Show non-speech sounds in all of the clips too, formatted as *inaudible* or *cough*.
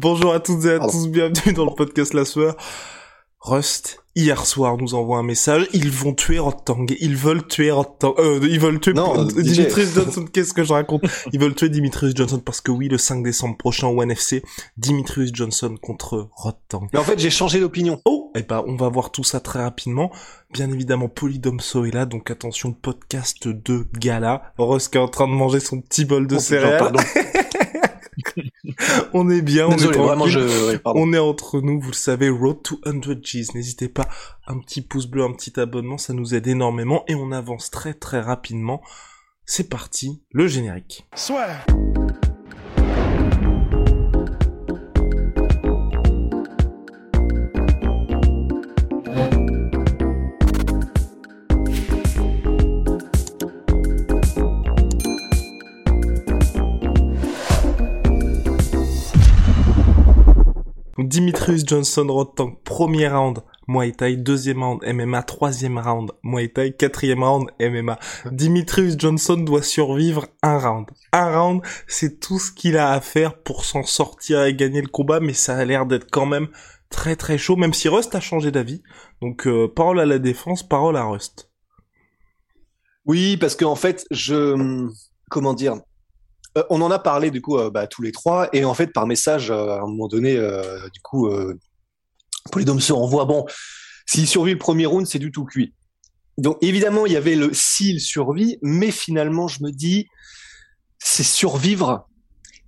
Bonjour à toutes et à tous, bienvenue dans le podcast La Sueur. Rust, hier soir, nous envoie un message. Ils vont tuer Rotang. Ils veulent tuer Rotang. Euh, ils veulent tuer Non, Dimitrius Johnson. Qu'est-ce que je raconte *laughs* Ils veulent tuer Dimitrius Johnson parce que oui, le 5 décembre prochain au NFC, Dimitrius Johnson contre Rotang. Mais en fait, j'ai changé d'opinion. Oh, eh ben, on va voir tout ça très rapidement. Bien évidemment, Polydomso est là, donc attention, podcast de gala. Rust qui est en train de manger son petit bol de Oh, céréales. *laughs* on est bien, on est vraiment, je... ouais. On est entre nous, vous le savez, Road to 100 G's. N'hésitez pas, un petit pouce bleu, un petit abonnement, ça nous aide énormément et on avance très très rapidement. C'est parti, le générique. Donc, Dimitrius Johnson Rotang, premier round Muay Thai, deuxième round MMA, troisième round Muay Thai, quatrième round MMA. Dimitrius Johnson doit survivre un round. Un round, c'est tout ce qu'il a à faire pour s'en sortir et gagner le combat, mais ça a l'air d'être quand même très très chaud, même si Rust a changé d'avis. Donc euh, parole à la défense, parole à Rust. Oui, parce qu'en fait, je... Comment dire On en a parlé, du coup, euh, bah, tous les trois. Et en fait, par message, euh, à un moment donné, euh, du coup, euh, Polydome se renvoie. Bon, s'il survit le premier round, c'est du tout cuit. Donc, évidemment, il y avait le s'il survit, mais finalement, je me dis, c'est survivre.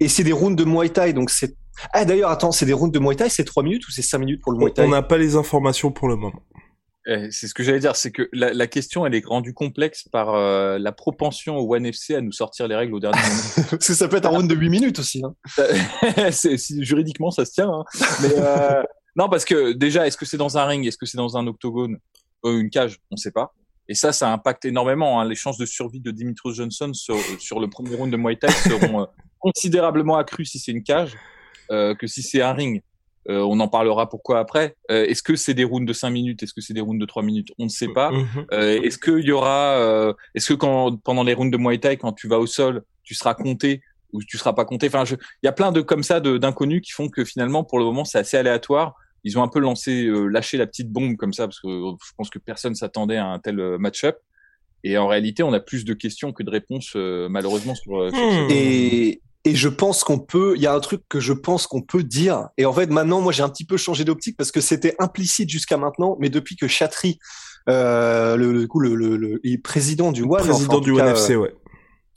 Et c'est des rounds de Muay Thai, donc c'est... Ah, d'ailleurs, attends, c'est des rounds de Muay Thai, c'est 3 minutes ou c'est 5 minutes pour le Muay Thai? on n'a pas les informations pour le moment. Eh, C'est ce que j'allais dire, c'est que la, la question, elle est rendue complexe par euh, la propension au One FC à nous sortir les règles au dernier moment. *laughs* Parce que ça peut être un round de 8 minutes aussi. Hein. *laughs* Si, juridiquement, ça se tient. hein. Mais euh, *laughs* non, parce que déjà, est-ce que c'est dans un ring, est-ce que c'est dans un octogone, euh, une cage, on sait pas. Et ça, ça impacte énormément. Hein. Les chances de survie de Dimitrios Johnson sur, sur le premier round de Muay Thai seront euh, considérablement accrues si c'est une cage euh, que si c'est un ring. Euh, on en parlera pourquoi après. Euh, est-ce que c'est des rounds de 5 minutes? Est-ce que c'est des rounds de 3 minutes? On ne sait pas. Mhm. Euh, est-ce qu'il y aura, euh, est-ce que quand pendant les rounds de Muay Thai, quand tu vas au sol, tu seras compté ou tu seras pas compté? Enfin, je- il y a plein de comme ça de- d'inconnus qui font que finalement, pour le moment, c'est assez aléatoire. Ils ont un peu lancé, euh, lâché la petite bombe comme ça parce que euh, je pense que personne s'attendait à un tel euh, match-up. Et en réalité, on a plus de questions que de réponses, euh, malheureusement, sur, euh, sur ce-. Et, et je pense qu'on peut, il y a un truc que je pense qu'on peut dire. Et en fait, maintenant, moi, j'ai un petit peu changé d'optique parce que c'était implicite jusqu'à maintenant, mais depuis que Chatry, euh, le, le, coup, le, le, président du One, Président en du tout One cas, FC, ouais.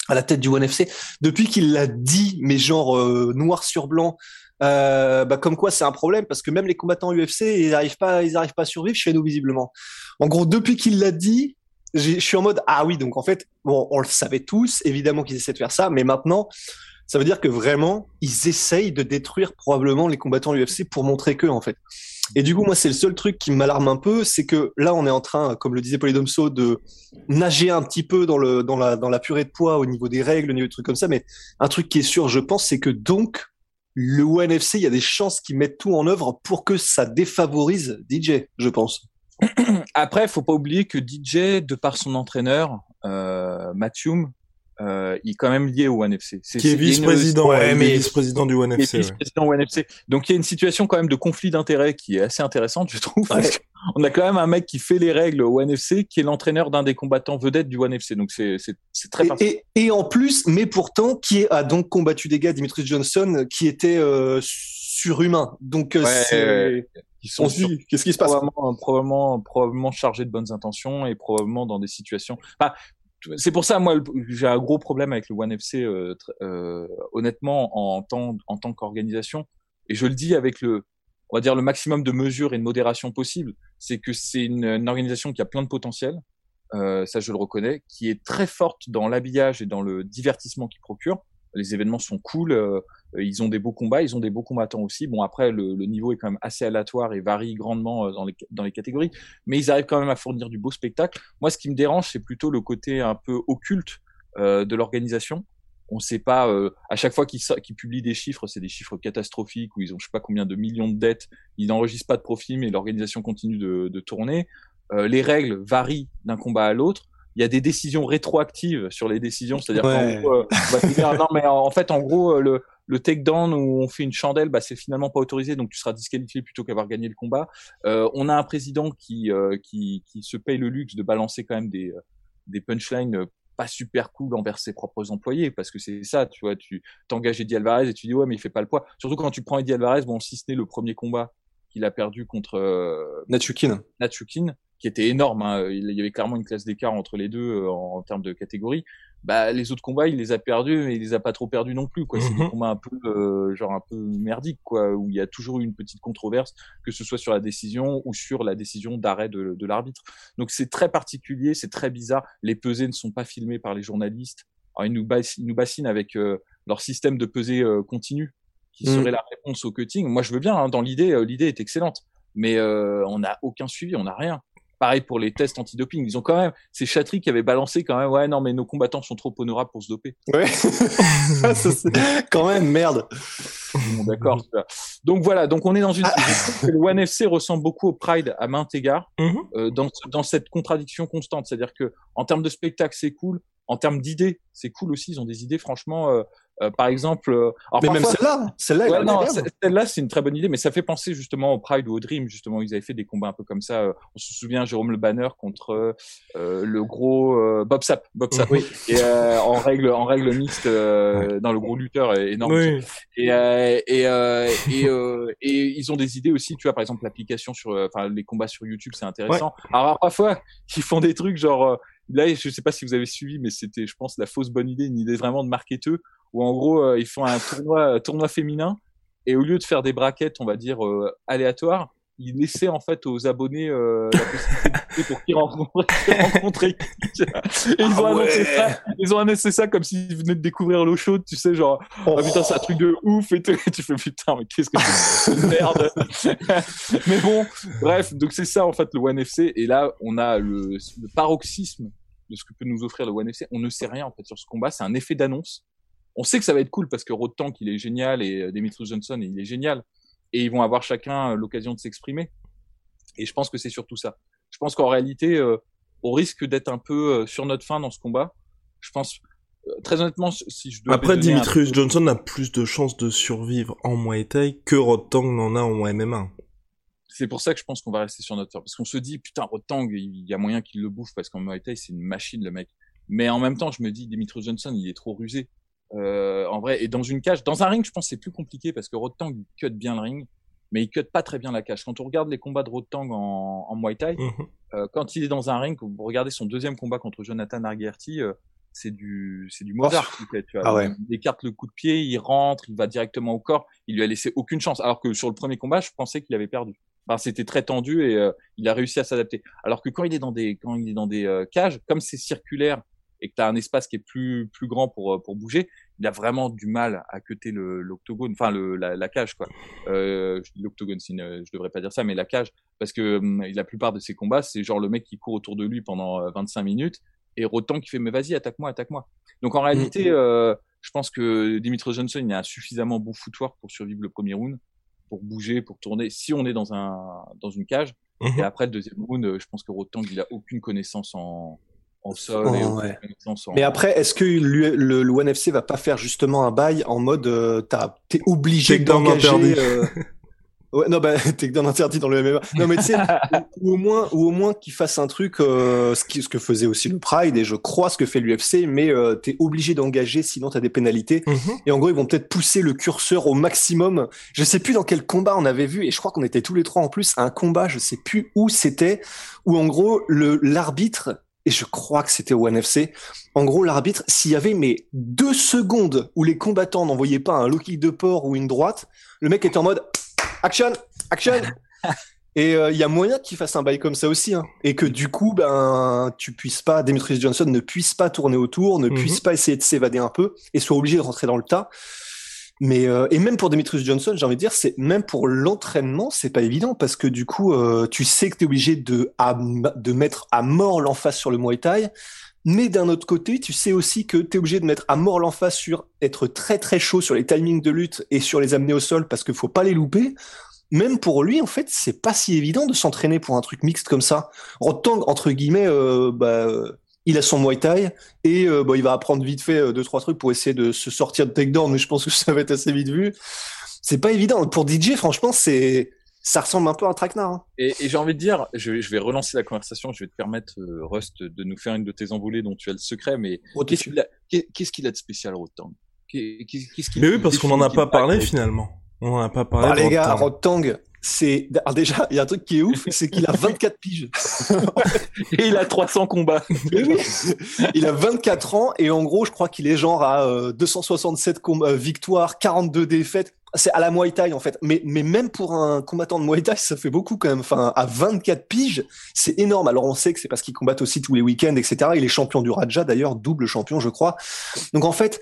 à la tête du One FC, depuis qu'il l'a dit, mais genre euh, noir sur blanc, euh, bah comme quoi c'est un problème parce que même les combattants UFC ils arrivent pas, ils arrivent pas à survivre chez nous visiblement. En gros, depuis qu'il l'a dit, je suis en mode ah oui donc en fait bon on le savait tous évidemment qu'ils essaient de faire ça, mais maintenant ça veut dire que vraiment ils essayent de détruire probablement les combattants UFC pour montrer que en fait. Et du coup, moi, c'est le seul truc qui m'alarme un peu, c'est que là, on est en train, comme le disait Polydomso, de nager un petit peu dans le dans la dans la purée de poids au niveau des règles, au niveau de trucs comme ça. Mais un truc qui est sûr, je pense, c'est que donc le ONFC, il y a des chances qu'ils mettent tout en œuvre pour que ça défavorise DJ, je pense. Après, faut pas oublier que DJ, de par son entraîneur, euh, Mathium, euh, il est quand même lié au One FC. C'est- Qui est vice-président, ouais, mais- vice-président du One qui est FC. ouais. vice-président. Donc il y a une situation quand même de conflit d'intérêts qui est assez intéressante, je trouve. parce qu'on a quand même un mec qui fait les règles au One FC, qui est l'entraîneur d'un des combattants vedettes du One FC. Donc c'est c'est c'est très Et, particulier. et, et en plus, mais pourtant, qui a donc combattu des gars, Dimitri Johnson, qui était euh, surhumain. Donc, euh, Ouais, c'est- ouais, Ils sont on se dit, qu'est-ce qui se passe? probablement, probablement, probablement chargés de bonnes intentions et probablement dans des situations. Enfin, c'est pour ça, moi, j'ai un gros problème avec le One FC, euh, euh, honnêtement, en tant, en tant qu'organisation. Et je le dis avec le, on va dire le maximum de mesures et de modération possible. C'est que c'est une, une organisation qui a plein de potentiel. Euh, ça, je le reconnais, qui est très forte dans l'habillage et dans le divertissement qu'il procure. Les événements sont cool. Euh, ils ont des beaux combats, ils ont des beaux combattants aussi. Bon, après, le, le niveau est quand même assez aléatoire et varie grandement euh, dans les, dans les catégories, mais ils arrivent quand même à fournir du beau spectacle. Moi, ce qui me dérange, c'est plutôt le côté un peu occulte euh, de l'organisation. On ne sait pas, euh, à chaque fois qu'ils qu publient des chiffres, c'est des chiffres catastrophiques où ils ont je sais pas combien de millions de dettes, ils n'enregistrent pas de profit, mais l'organisation continue de, de tourner. Euh, les règles varient d'un combat à l'autre il y a des décisions rétroactives sur les décisions, c'est-à-dire gros, euh, non mais en fait en gros euh, le le takedown où on fait une chandelle, bah c'est finalement pas autorisé, donc tu seras disqualifié plutôt qu'avoir gagné le combat. Euh, on a un président qui euh, qui qui se paye le luxe de balancer quand même des des punchlines pas super cool envers ses propres employés parce que c'est ça, tu vois, tu t'engages Eddie Alvarez et tu dis ouais mais il fait pas le poids. Surtout quand tu prends Eddie Alvarez, bon si ce n'est le premier combat qu'il a perdu contre euh, Natsukin. Natsukin qui était énorme. Hein. Il y avait clairement une classe d'écart entre les deux euh, en, en, termes de catégorie. Bah, les autres combats, il les a perdus, mais il les a pas trop perdus non plus. Quoi, c'est des mhm. combats un peu euh, genre un peu merdiques, quoi, où il y a toujours eu une petite controverse, que ce soit sur la décision ou sur la décision d'arrêt de, de l'arbitre. Donc c'est très particulier, c'est très bizarre. Les pesées ne sont pas filmées par les journalistes. Alors, ils nous, bassinent, ils nous bassinent avec euh, leur système de pesée euh, continue, qui mhm. serait la réponse au cutting. Moi, je veux bien. Hein, dans l'idée, euh, l'idée est excellente, mais on n'a aucun suivi, on n'a rien. Pareil pour les tests antidoping. Ils ont quand même, c'est Chatry qui avait balancé quand même, ouais, non, mais nos combattants sont trop honorables pour se doper. Ouais. *laughs* quand même, merde. Bon, D'accord. Donc voilà, donc on est dans une, ah. le One FC ressemble beaucoup au Pride à maint égard, mm-hmm. euh, dans, dans cette contradiction constante. C'est-à-dire que, en termes de spectacle, c'est cool. En termes d'idées, c'est cool aussi. Ils ont des idées, franchement, euh, euh, par exemple. Euh, alors mais même celle-là, celle-là, ouais, non, celle-là, c'est une très bonne idée, mais ça fait penser justement au Pride ou au Dream. Justement, ils avaient fait des combats un peu comme ça. Euh, on se souvient Jérôme Le Banner contre le gros Bob Sapp, Bob Sapp, oui. et en règle, en règle mixte dans le gros lutteur énorme. Oui. Et et et, et ils ont des idées aussi. Tu vois, par exemple, l'application sur, enfin, les combats sur YouTube, c'est intéressant. Ouais. Alors parfois, ils font des trucs genre là, je sais pas si vous avez suivi, mais c'était, je pense, la fausse bonne idée, une idée vraiment de marketeux, où en gros, euh, ils font un tournoi, tournoi féminin, et au lieu de faire des braquettes, on va dire, euh, aléatoires, ils laissaient en fait aux abonnés euh, la possibilité pour qu'ils rencontrent, *laughs* et ils ont ah annoncé ça. Ils ont annoncé ça comme s'ils venaient de découvrir l'eau chaude tu sais genre oh. Ah, putain c'est un truc de ouf! Et tu fais putain mais qu'est-ce que c'est merde? Mais bon bref donc c'est ça en fait le One FC et là on a le, le paroxysme de ce que peut nous offrir le One FC on ne sait rien en fait sur ce combat. C'est un effet d'annonce on sait que ça va être cool parce que Road Tank il est génial et euh, Dimitri Johnson il est génial et ils vont avoir chacun euh, l'occasion de s'exprimer. Et je pense que c'est surtout ça. Je pense qu'en réalité, euh, au risque d'être un peu sur notre fin dans ce combat, je pense très honnêtement, si je dois Après, Dimitrius Johnson a plus de chances de survivre en Muay Thai que Road Tank n'en a en MMA. C'est pour ça que je pense qu'on va rester sur notre fin. Parce qu'on se dit, putain, Road Tang, il y a moyen qu'il le bouffe parce qu'en Muay Thai, c'est une machine, le mec. Mais en même temps, je me dis, Dimitrius Johnson, il est trop rusé. Euh, en vrai, et dans une cage, dans un ring, je pense c'est plus compliqué parce que il cut bien le ring, mais il cut pas très bien la cage. Quand on regarde les combats de Rotang en, en Muay Thai, mhm. euh, quand il est dans un ring, vous regardez son deuxième combat contre Jonathan Argerty, euh, c'est du c'est du Mozart oh. fait, tu vois. Ah ouais. Il écarte le coup de pied, il rentre, il va directement au corps. Il lui a laissé aucune chance. Alors que sur le premier combat, je pensais qu'il avait perdu. Enfin, c'était très tendu et euh, il a réussi à s'adapter. Alors que quand il est dans des quand il est dans des euh, cages, comme c'est circulaire et que tu as un espace qui est plus plus grand pour euh, pour bouger, il a vraiment du mal à cuter le l'octogone, enfin le la, la, cage quoi. Euh, je dis l'octogone, je devrais pas dire ça, mais la cage parce que hum, la plupart de ses combats, c'est genre le mec qui court autour de lui pendant 25 euh, minutes et Rotan qui fait mais vas-y attaque-moi, attaque-moi. Donc en réalité, mm, mm. euh, je pense que Dimitri Johnson il a suffisamment bon footwork pour survivre le premier round, pour bouger, pour tourner. Si on est dans un dans une cage. Mm-hmm. Et après le deuxième round, je pense que Rotan il a aucune connaissance en en sol et oh, ouais. Mais après, est-ce que le, le, le One FC va pas faire justement un bail en mode euh, t'es obligé d'engager euh... Ouais, non, bah, *laughs* t'es d'un interdit dans le MMA. Non, mais tu sais, ou, au moins, ou au moins qu'il fasse un truc, euh, ce, qui, ce que faisait aussi le Pride, et je crois ce que fait l'UFC, mais euh, t'es obligé d'engager, sinon t'as des pénalités. Mm -hmm. Et en gros, ils vont peut-être pousser le curseur au maximum. Je sais plus dans quel combat on avait vu, et je crois qu'on était tous les trois en plus à un combat, je sais plus où c'était, où en gros, le l'arbitre et je crois que c'était au NFC. En gros, l'arbitre, s'il y avait mais deux secondes où les combattants n'envoyaient pas un low kick de port ou une droite, le mec était en mode action, action. *laughs* Et il y a moyen qu'il fasse un bail comme ça aussi, hein. et que du coup, ben, tu puisses pas, Demetrius Johnson ne puisse pas tourner autour, ne mhm. puisse pas essayer de s'évader un peu, et soit obligé de rentrer dans le tas. Mais euh, et même pour Demetrius Johnson, j'ai envie de dire, c'est même pour l'entraînement, c'est pas évident parce que du coup, euh, tu sais que tu es obligé de de mettre à mort l'emphase sur le Muay Thai, mais d'un autre côté, tu sais aussi que tu es obligé de mettre à mort l'emphase sur être très très chaud sur les timings de lutte et sur les amener au sol parce qu'il faut pas les louper. Même pour lui, en fait, c'est pas si évident de s'entraîner pour un truc mixte comme ça. Entre guillemets, euh, bah, il a son Muay Thai et euh, il va apprendre vite fait euh, deux trois trucs pour essayer de se sortir de takedown, mais je pense que ça va être assez vite vu. C'est pas évident pour DJ, franchement, c'est ça ressemble un peu à un traquenard. Hein. Et, j'ai envie de dire, je, vais relancer la conversation, je vais te permettre, euh, Rust, de nous faire une de tes envolées dont tu as le secret, mais qu'est-ce qu'il a, de spécial, Rotang Mais oui, parce qu'on n'en a pas parlé finalement. On n'en a pas parlé. Ah, les gars, Rotang, c'est déjà il y a un truc qui est ouf c'est qu'il a 24 piges. *laughs* Et il a 300 combats. Il a 24 ans et en gros je crois qu'il est genre à 267 euh, euh, victoires 42 défaites. C'est à la Muay Thai en fait. Mais mais même pour un combattant de Muay Thai ça fait beaucoup quand même. Enfin à 24 piges c'est énorme. Alors on sait que c'est parce qu'il combat aussi tous les week-ends etc il est champion du Raja d'ailleurs double champion je crois. Donc en fait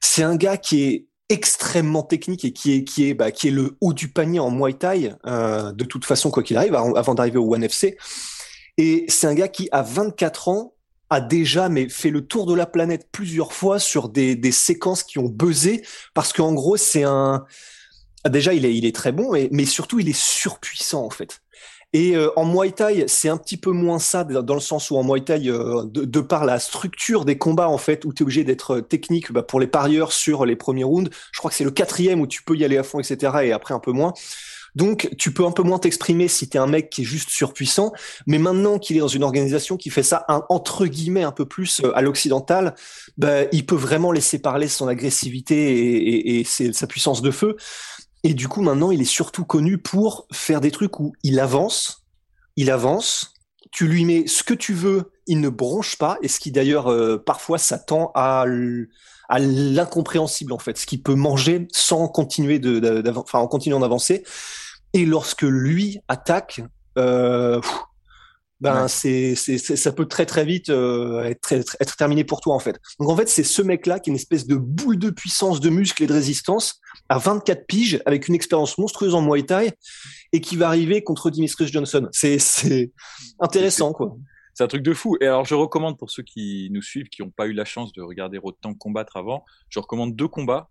c'est un gars qui est extrêmement technique et qui est qui est bah, qui est le haut du panier en Muay Thai euh, de toute façon quoi qu'il arrive avant d'arriver au One FC et c'est un gars qui à 24 ans a déjà mais fait le tour de la planète plusieurs fois sur des, des séquences qui ont buzzé parce qu'en gros c'est un déjà il est il est très bon et, mais surtout il est surpuissant en fait et euh, en Muay Thai, c'est un petit peu moins ça, dans le sens où en Muay Thai, euh, de, par la structure des combats, en fait, où tu es obligé d'être euh, technique bah, pour les parieurs sur les premiers rounds, je crois que c'est le quatrième où tu peux y aller à fond, etc., et après un peu moins. Donc, tu peux un peu moins t'exprimer si tu es un mec qui est juste surpuissant. Mais maintenant qu'il est dans une organisation qui fait ça, entre guillemets, un peu plus à l'occidental, bah, il peut vraiment laisser parler son agressivité et, et sa puissance de feu. Et du coup, maintenant, il est surtout connu pour faire des trucs où il avance, il avance, tu lui mets ce que tu veux, il ne bronche pas, et ce qui d'ailleurs euh, parfois s'attend à, l'incompréhensible en fait, ce qu'il peut manger sans continuer en continuant d'avancer. Et lorsque lui attaque, euh, ben c'est c'est ça peut très très vite euh, être être terminé pour toi en fait. Donc en fait c'est ce mec là qui est une espèce de boule de puissance, de muscle et de résistance à 24 piges avec une expérience monstrueuse en Muay Thai et qui va arriver contre Dimitris Johnson. C'est c'est intéressant quoi. C'est un truc de fou. Et alors je recommande pour ceux qui nous suivent qui n'ont pas eu la chance de regarder autant combattre avant, je recommande deux combats.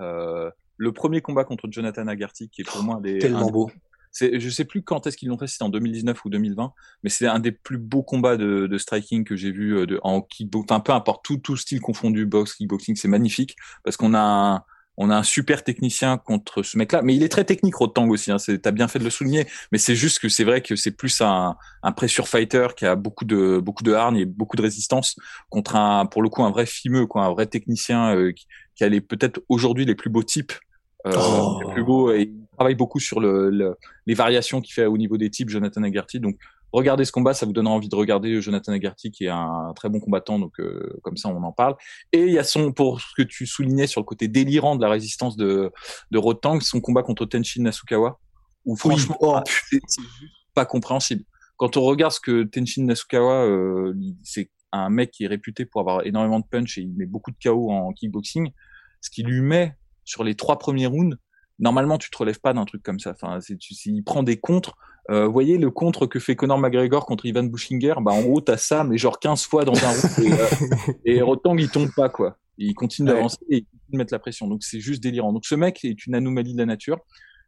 Euh, le premier combat contre Jonathan Agarty qui est pour moi des tellement beau. C'est, je sais plus quand est-ce qu'ils l'ont fait, c'était en 2019 ou 2020, mais c'est un des plus beaux combats de, de striking que j'ai vu euh, de, en kickboxing, enfin peu importe, tout, tout style confondu, box, kickboxing, c'est magnifique parce qu'on a un, on a un super technicien contre ce mec-là, mais il est très technique Rotang aussi. Hein, T'as bien fait de le souligner, mais c'est juste que c'est vrai que c'est plus un, un pressure fighter qui a beaucoup de beaucoup de hargne et beaucoup de résistance contre un pour le coup un vrai fimeux, quoi, un vrai technicien euh, qui, qui a les peut-être aujourd'hui les plus beaux types, euh, oh. les plus beaux et il travaille beaucoup sur le, les variations qu'il fait au niveau des types Jonathan Agarty. Donc regardez ce combat, ça vous donnera envie de regarder Jonathan Agarty, qui est un très bon combattant, donc euh, comme ça on en parle. Et il y a son, pour ce que tu soulignais sur le côté délirant de la résistance de, de Rotang, son combat contre Tenshin Nasukawa, où franchement, oh, c'est juste pas compréhensible. Quand on regarde ce que Tenshin Nasukawa, euh, c'est un mec qui est réputé pour avoir énormément de punch et il met beaucoup de KO en kickboxing, ce qui lui met sur les trois premiers rounds, normalement tu te relèves pas d'un truc comme ça. Enfin, c'est, tu, il prend des contres. Euh, vous voyez le contre que fait Conor McGregor contre Ivan Bushinger, bah en gros t'as ça mais genre 15 fois dans un round et, euh, et Rotang il tombe pas quoi. Il continue d'avancer et il continue de mettre la pression. Donc c'est juste délirant. Donc ce mec est une anomalie de la nature.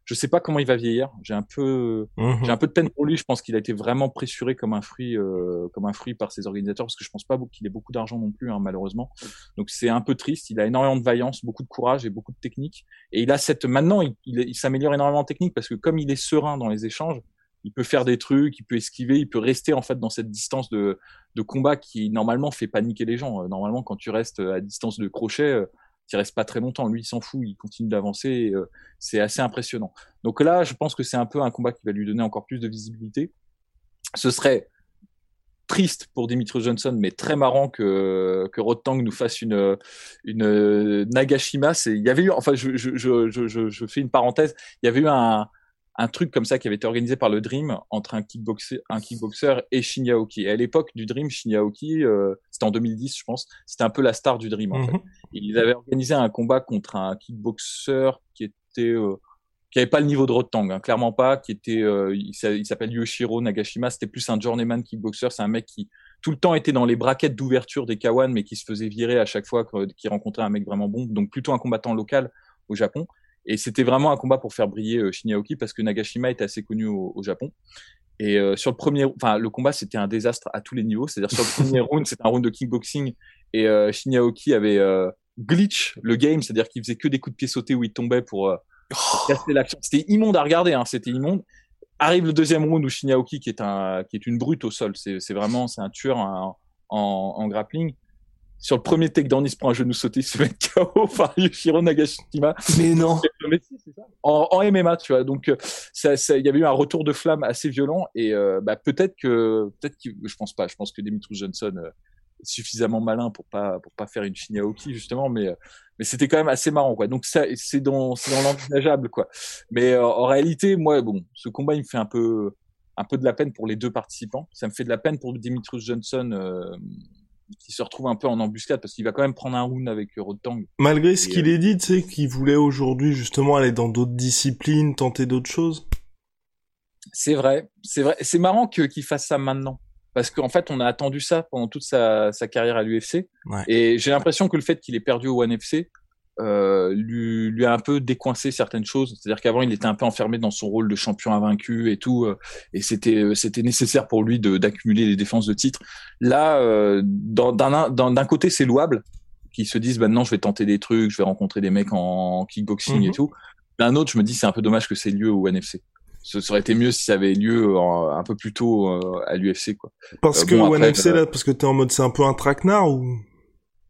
Je sais pas comment il va vieillir. J'ai un peu, Mhm. j'ai un peu de peine pour lui. Je pense qu'il a été vraiment pressuré comme un fruit, euh, comme un fruit par ses organisateurs, parce que je pense pas qu'il ait beaucoup d'argent non plus, hein, malheureusement. Donc c'est un peu triste. Il a énormément de vaillance, beaucoup de courage et beaucoup de technique. Et il a cette, maintenant, il, il, il s'améliore énormément en technique parce que comme il est serein dans les échanges, il peut faire des trucs, il peut esquiver, il peut rester en fait dans cette distance de, de combat qui normalement fait paniquer les gens. Euh, Normalement, quand tu restes à distance de crochet, tu restes pas très longtemps. Lui, il s'en fout, il continue d'avancer. euh, C'est assez impressionnant. Donc là, je pense que c'est un peu un combat qui va lui donner encore plus de visibilité. Ce serait triste pour Dimitri Johnson, mais très marrant que que Rotang nous fasse une une Nagashima. Il y avait eu, enfin, je je, je- je fais une parenthèse. Il y avait eu un un truc comme ça qui avait été organisé par le Dream entre un kickboxer, un kickboxer et Shinya Aoki. Et à l'époque du Dream, Shinya Aoki, euh, c'était en 2010, je pense, c'était un peu la star du Dream en fait. Mhm. Ils avaient organisé un combat contre un kickboxer qui était euh, qui avait pas le niveau de Rotang, hein, clairement pas, qui était euh, il s'a- il s'appelle Yoshiro Nagashima, c'était plus un journeyman kickboxer, c'est un mec qui tout le temps était dans les braquettes d'ouverture des Kawan mais qui se faisait virer à chaque fois qu'il rencontrait un mec vraiment bon, donc plutôt un combattant local au Japon. Et c'était vraiment un combat pour faire briller euh, Shinya Aoki parce que Nagashima était assez connu au, au Japon. Et euh, sur le premier, enfin le combat c'était un désastre à tous les niveaux. C'est-à-dire sur le premier *laughs* round c'était un round de kickboxing et euh, Shinya Aoki avait euh, glitch le game, c'est-à-dire qu'il faisait que des coups de pied sautés où il tombait pour, euh, pour casser l'action. C'était immonde à regarder, hein, c'était immonde. Arrive le deuxième round où Shinya Aoki qui est un qui est une brute au sol, c'est c'est vraiment c'est un tueur en, en, en grappling. Sur le premier takedown, il se prend un genou sauté, il se met *laughs* KO par Yoshiro Nagashima. Mais non. En, en MMA, tu vois. Donc, euh, ça, ça, il y avait eu un retour de flamme assez violent et euh, bah, peut-être que, peut-être que, je pense pas. Je pense que Demetrius Johnson euh, est suffisamment malin pour pas, pour pas faire une Shinya Aoki justement, mais, mais c'était quand même assez marrant, quoi. Donc ça, c'est dans, c'est dans l'envisageable, quoi. Mais euh, en réalité, moi, bon, ce combat, il me fait un peu, un peu de la peine pour les deux participants. Ça me fait de la peine pour Demetrius Johnson. Euh, qui se retrouve un peu en embuscade parce qu'il va quand même prendre un round avec Rotang. Malgré ce qu'il euh, est dit, tu sais, qu'il voulait aujourd'hui justement aller dans d'autres disciplines, tenter d'autres choses. C'est vrai, c'est vrai. C'est marrant que qu'il fasse ça maintenant. Parce qu'en fait, on a attendu ça pendant toute sa, sa carrière à l'UFC. Ouais. Et j'ai l'impression que le fait qu'il ait perdu au One FC euh, lui, lui a un peu décoincé certaines choses. C'est-à-dire qu'avant, il était un peu enfermé dans son rôle de champion invaincu et tout. euh, et c'était euh, c'était nécessaire pour lui de d'accumuler les défenses de titre. Là, euh, d'un côté, c'est louable qu'ils se disent maintenant, je vais tenter des trucs, je vais rencontrer des mecs en kickboxing Mhm. et tout. D'un autre, je me dis, c'est un peu dommage que c'est lieu au One FC ce ça aurait été mieux si ça avait lieu en- un peu plus tôt euh, à l'UFC quoi. Parce Euh, que bon, One après, FC euh, là, parce que t'es en mode c'est un peu un traquenard ou?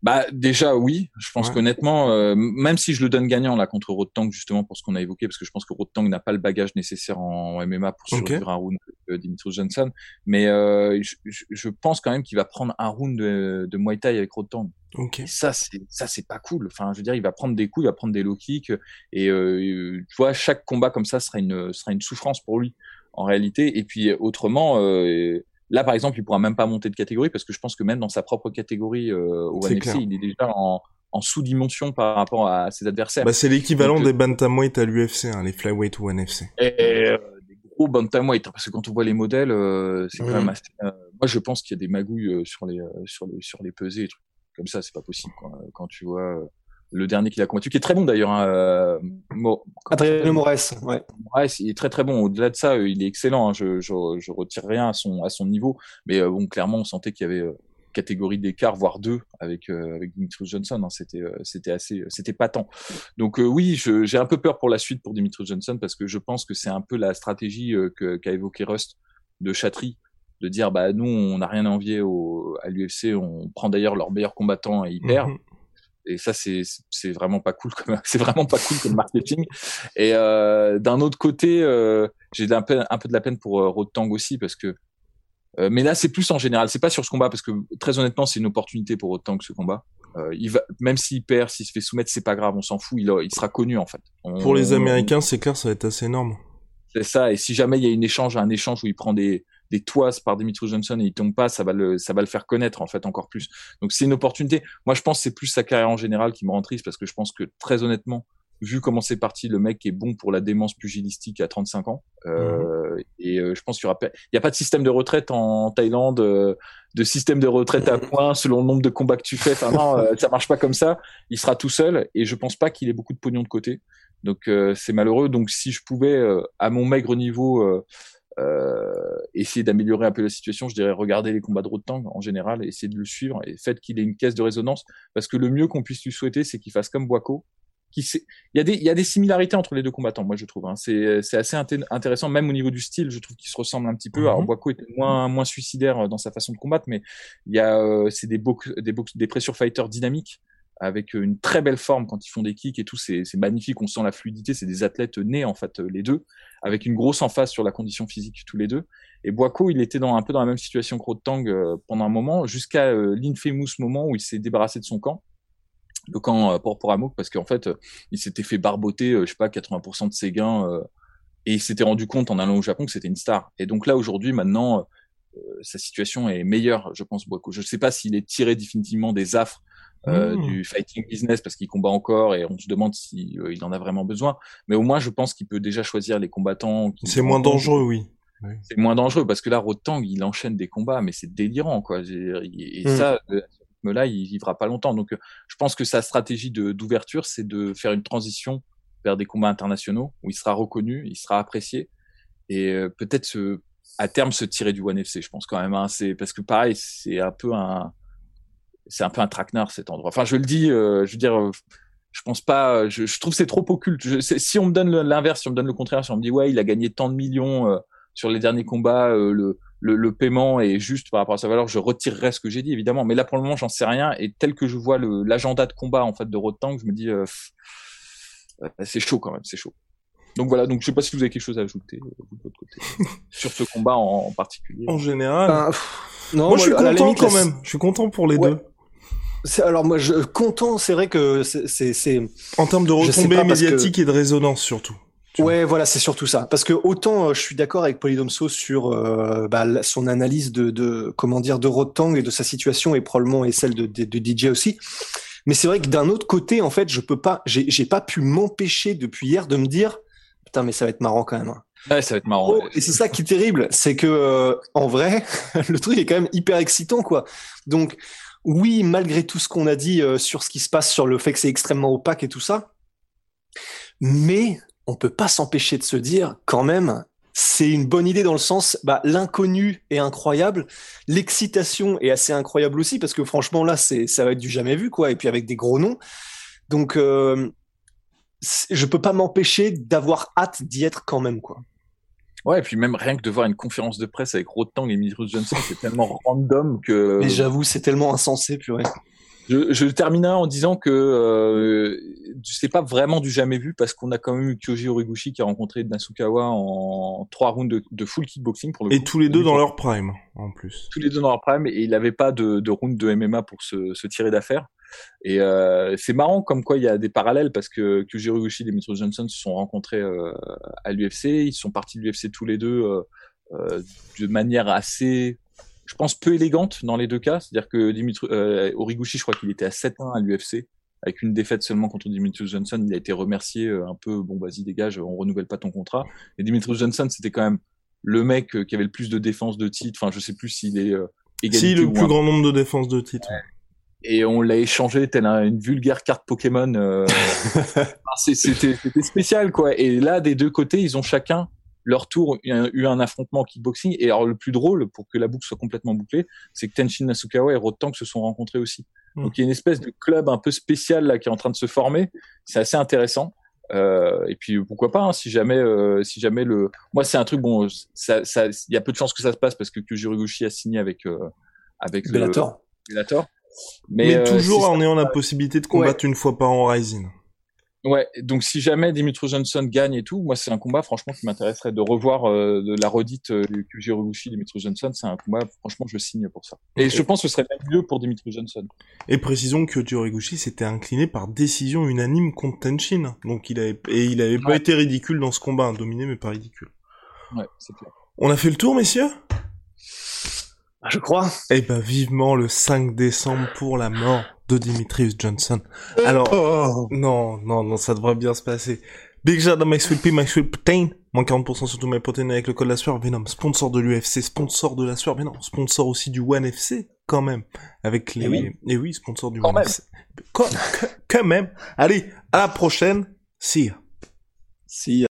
Bah déjà oui, je pense Ouais. qu'honnêtement, euh, même si je le donne gagnant là contre Rotang justement pour ce qu'on a évoqué, parce que je pense que Rotang n'a pas le bagage nécessaire en MMA pour survivre un round de Dimitri Johnson, mais euh, je, je- pense quand même qu'il va prendre un round de, de Muay Thai avec Rotang. Ok. Et ça c'est ça c'est pas cool. Enfin je veux dire il va prendre des coups, il va prendre des low kicks et euh, tu vois chaque combat comme ça sera une sera une souffrance pour lui en réalité. Et puis autrement. Euh, Là, par exemple, il pourra même pas monter de catégorie parce que je pense que même dans sa propre catégorie euh, au C'est ONE clair. FC, il est déjà en, en sous-dimension par rapport à ses adversaires. Bah c'est l'équivalent Donc, des bantamweight à l'UFC, hein, les flyweight ou One FC. et euh, des gros bantamweight, hein, parce que quand on voit les modèles, euh, c'est quand même assez. euh, moi, je pense qu'il y a des magouilles euh, sur les euh, sur les sur les pesées, et trucs comme ça, c'est pas possible. Quoi. Quand tu vois euh, le dernier qu'il a combattu, qui est très bon d'ailleurs, hein, euh, Mo- Adrien Moraes, ouais. Il est très très bon. Au-delà de ça, euh, il est excellent. hein. Je, je, je retire rien à son à son niveau, mais euh, bon, clairement, on sentait qu'il y avait euh, catégorie d'écart, voire deux, avec euh, avec Dimitrios Johnson. hein. C'était c'était assez c'était patent. Donc oui, j'ai un peu peur pour la suite pour Dimitrios Johnson parce que je pense que c'est un peu la stratégie qu'a évoqué Rust de Chatry de dire bah nous on n'a rien à envier au, à l'UFC, on prend d'ailleurs leurs meilleurs combattants et ils perdent Mhm. Et ça c'est c'est vraiment pas cool comme *laughs* c'est vraiment pas cool comme marketing. Et euh, d'un autre côté euh, j'ai un peu un peu de la peine pour euh, aussi parce que euh, mais là c'est plus en général. C'est pas sur ce combat parce que très honnêtement c'est une opportunité pour Rotang ce combat. Il va même s'il perd s'il se fait soumettre c'est pas grave. On s'en fout. Il, il sera connu en fait. On- Pour les Américains, c'est clair, ça va être assez énorme. c'est ça. Et si jamais il y a une échange, un échange où il prend des des toises par Dimitri Johnson et il tombe pas, ça va le ça va le faire connaître en fait encore plus. Donc c'est une opportunité. Moi je pense que c'est plus sa carrière en général qui me rend triste parce que je pense que très honnêtement, vu comment c'est parti, le mec est bon pour la démence pugilistique à 35 ans. Euh, Et euh, je pense qu'il y aura il y a pas de système de retraite en Thaïlande, euh, de système de retraite à points selon le nombre de combats que tu fais. Enfin non, euh, ça marche pas comme ça. Il sera tout seul et je pense pas qu'il ait beaucoup de pognon de côté. Donc c'est malheureux. Donc si je pouvais, à mon maigre niveau, essayer d'améliorer un peu la situation, je dirais regarder les combats de Rotang en général, et essayer de le suivre et faites qu'il ait une caisse de résonance, parce que le mieux qu'on puisse lui souhaiter, c'est qu'il fasse comme Boaco, il y a des il y a des similarités entre les deux combattants moi je trouve hein. c'est c'est assez intéressant même au niveau du style je trouve qu'ils se ressemblent un petit peu. Alors Boaco était moins moins suicidaire euh, dans sa façon de combattre mais il y a euh, c'est des box des box des pressure fighters dynamiques avec euh, une très belle forme quand ils font des kicks et tout. C'est magnifique. On sent la fluidité. C'est des athlètes nés en fait les deux avec une grosse emphase sur la condition physique tous les deux. Et Boaco il était dans un peu dans la même situation que Rotang pendant un moment jusqu'à l'infamous moment où il s'est débarrassé de son camp. Le camp euh, Amouk parce qu'en fait, euh, il s'était fait barboter, euh, je sais pas, 80% de ses gains et il s'était rendu compte en allant au Japon que c'était une star. Et donc là, aujourd'hui, maintenant, sa situation est meilleure, je pense, beaucoup. Je ne sais pas s'il est tiré définitivement des affres mmh. du fighting business parce qu'il combat encore et on se demande s'il il en a vraiment besoin. Mais au moins, je pense qu'il peut déjà choisir les combattants. C'est moins dangereux, oui. C'est moins dangereux parce que là, Rotang, il enchaîne des combats, mais c'est délirant, quoi. Et, mmh. ça, là il vivra pas longtemps. Donc, euh, je pense que sa stratégie d'ouverture, c'est de faire une transition vers des combats internationaux où il sera reconnu, il sera apprécié et euh, peut-être à terme se tirer du One FC. Je pense quand même. Hein, c'est parce que pareil, c'est un peu un, c'est un peu un traquenard cet endroit. Enfin, je le dis, euh, je veux dire. je pense pas, je, je trouve c'est trop occulte. si on me donne l'inverse, si on me donne le contraire, si on me dit ouais, il a gagné tant de millions sur les derniers combats, le, le, paiement est juste par rapport à sa valeur, je retirerai ce que j'ai dit évidemment. Mais là pour le moment, j'en sais rien. Et tel que je vois l'agenda de combat en fait de Rotang, je me dis euh, euh, c'est chaud quand même, c'est chaud. Donc voilà, donc je sais pas si vous avez quelque chose à ajouter euh, de votre côté *laughs* sur ce combat en, particulier. En général, ben, non, moi, je suis content quand même. Je suis content pour les deux. Alors moi, je content, c'est vrai que c'est en termes de retombées médiatiques et de résonance surtout. Ouais, voilà, c'est surtout ça. Parce que autant euh, je suis d'accord avec Polydomso sur euh, bah, son analyse de, de, comment dire de Rotang et de sa situation et probablement et celle de, de, DJ aussi. Mais c'est vrai que d'un autre côté, en fait, je peux pas, j'ai pas pu m'empêcher depuis hier de me dire, putain, mais ça va être marrant quand même. Hein. Ouais, ça va être marrant. Oh, et c'est ça qui est terrible, c'est que euh, en vrai, *laughs* le truc est quand même hyper excitant, quoi. Donc oui, malgré tout ce qu'on a dit sur ce qui se passe, sur le fait que c'est extrêmement opaque et tout ça, mais on peut pas s'empêcher de se dire quand même c'est une bonne idée dans le sens bah, l'inconnu est incroyable l'excitation est assez incroyable aussi parce que franchement là c'est ça va être du jamais vu quoi et puis avec des gros noms donc euh, je peux pas m'empêcher d'avoir hâte d'y être quand même quoi Ouais, et puis même rien que de voir une conférence de presse avec Rotang et Mitrus Johnson, c'est tellement *laughs* random que. Mais j'avoue, c'est tellement insensé, purée. Je, je terminerai en disant que euh, c'est pas vraiment du jamais vu parce qu'on a quand même eu Kyoji Horiguchi qui a rencontré Nasukawa en trois rounds de, full kickboxing pour le Et tous les deux dans leur prime en plus. Tous les deux dans leur prime et il n'avait pas de, de round de MMA pour se, se tirer d'affaire. Et euh, c'est marrant comme quoi il y a des parallèles parce que Kyoji Horiguchi et Demetrius Johnson se sont rencontrés euh, à l'UFC, ils sont partis de l'UFC tous les deux euh, de manière assez je pense, peu élégante dans les deux cas. C'est-à-dire que Dimitri, Origuchi, je crois qu'il était à 7-1 à l'UFC, avec une défaite seulement contre Dimitri Johnson. Il a été remercié un peu, bon, vas-y, dégage, on renouvelle pas ton contrat. Et Dimitri Johnson, c'était quand même le mec qui avait le plus de défenses de titre. Enfin, je sais plus s'il est euh, Si, le plus grand nombre de défenses de titre. Et on l'a échangé tel une vulgaire carte Pokémon. Euh... *laughs* c'était spécial, quoi. Et là, des deux côtés, ils ont chacun leur tour eu un affrontement kickboxing. Et alors le plus drôle, pour que la boucle soit complètement bouclée, c'est que Tenshin Nasukawa et Rotang se sont rencontrés aussi. Hmm. Donc il y a une espèce de club un peu spécial là qui est en train de se former. C'est assez intéressant. Euh, et puis pourquoi pas, hein, si jamais, euh, si jamais le, moi c'est un truc bon, ça, ça, il y a peu de chances que ça se passe parce que Kyujiro a signé avec euh, avec Bellator. Bellator. Mais, Mais toujours en ayant la possibilité de combattre une fois par an Rising. Ouais, donc si jamais Dimitri Johnson gagne et tout, moi c'est un combat franchement qui m'intéresserait de revoir euh, de la redite euh, que j'ai Dimitri Johnson, c'est un combat franchement je signe pour ça. Et je pense que ce serait même mieux pour Dimitri Johnson. Et précisons que Horiguchi s'était incliné par décision unanime contre Tenshin, donc il avait et il avait pas été ridicule dans ce combat, dominé mais pas ridicule. Ouais, c'est clair. On a fait le tour messieurs? Je crois. Eh ben vivement le 5 décembre pour la mort de Dimitrius Johnson. Alors, oh. non, non, non, ça devrait bien se passer. Big shout à My Sweet Pea, My Sweet Protein. Moins 40% sur tous mes protéines avec le code la sueur. Venom, sponsor de l'UFC, sponsor de la sueur. Mais non, sponsor aussi du One FC, quand même. Avec les... Et oui, Et oui sponsor du One FC. Quand, quand même. Allez, à la prochaine. See ya. Si. Ever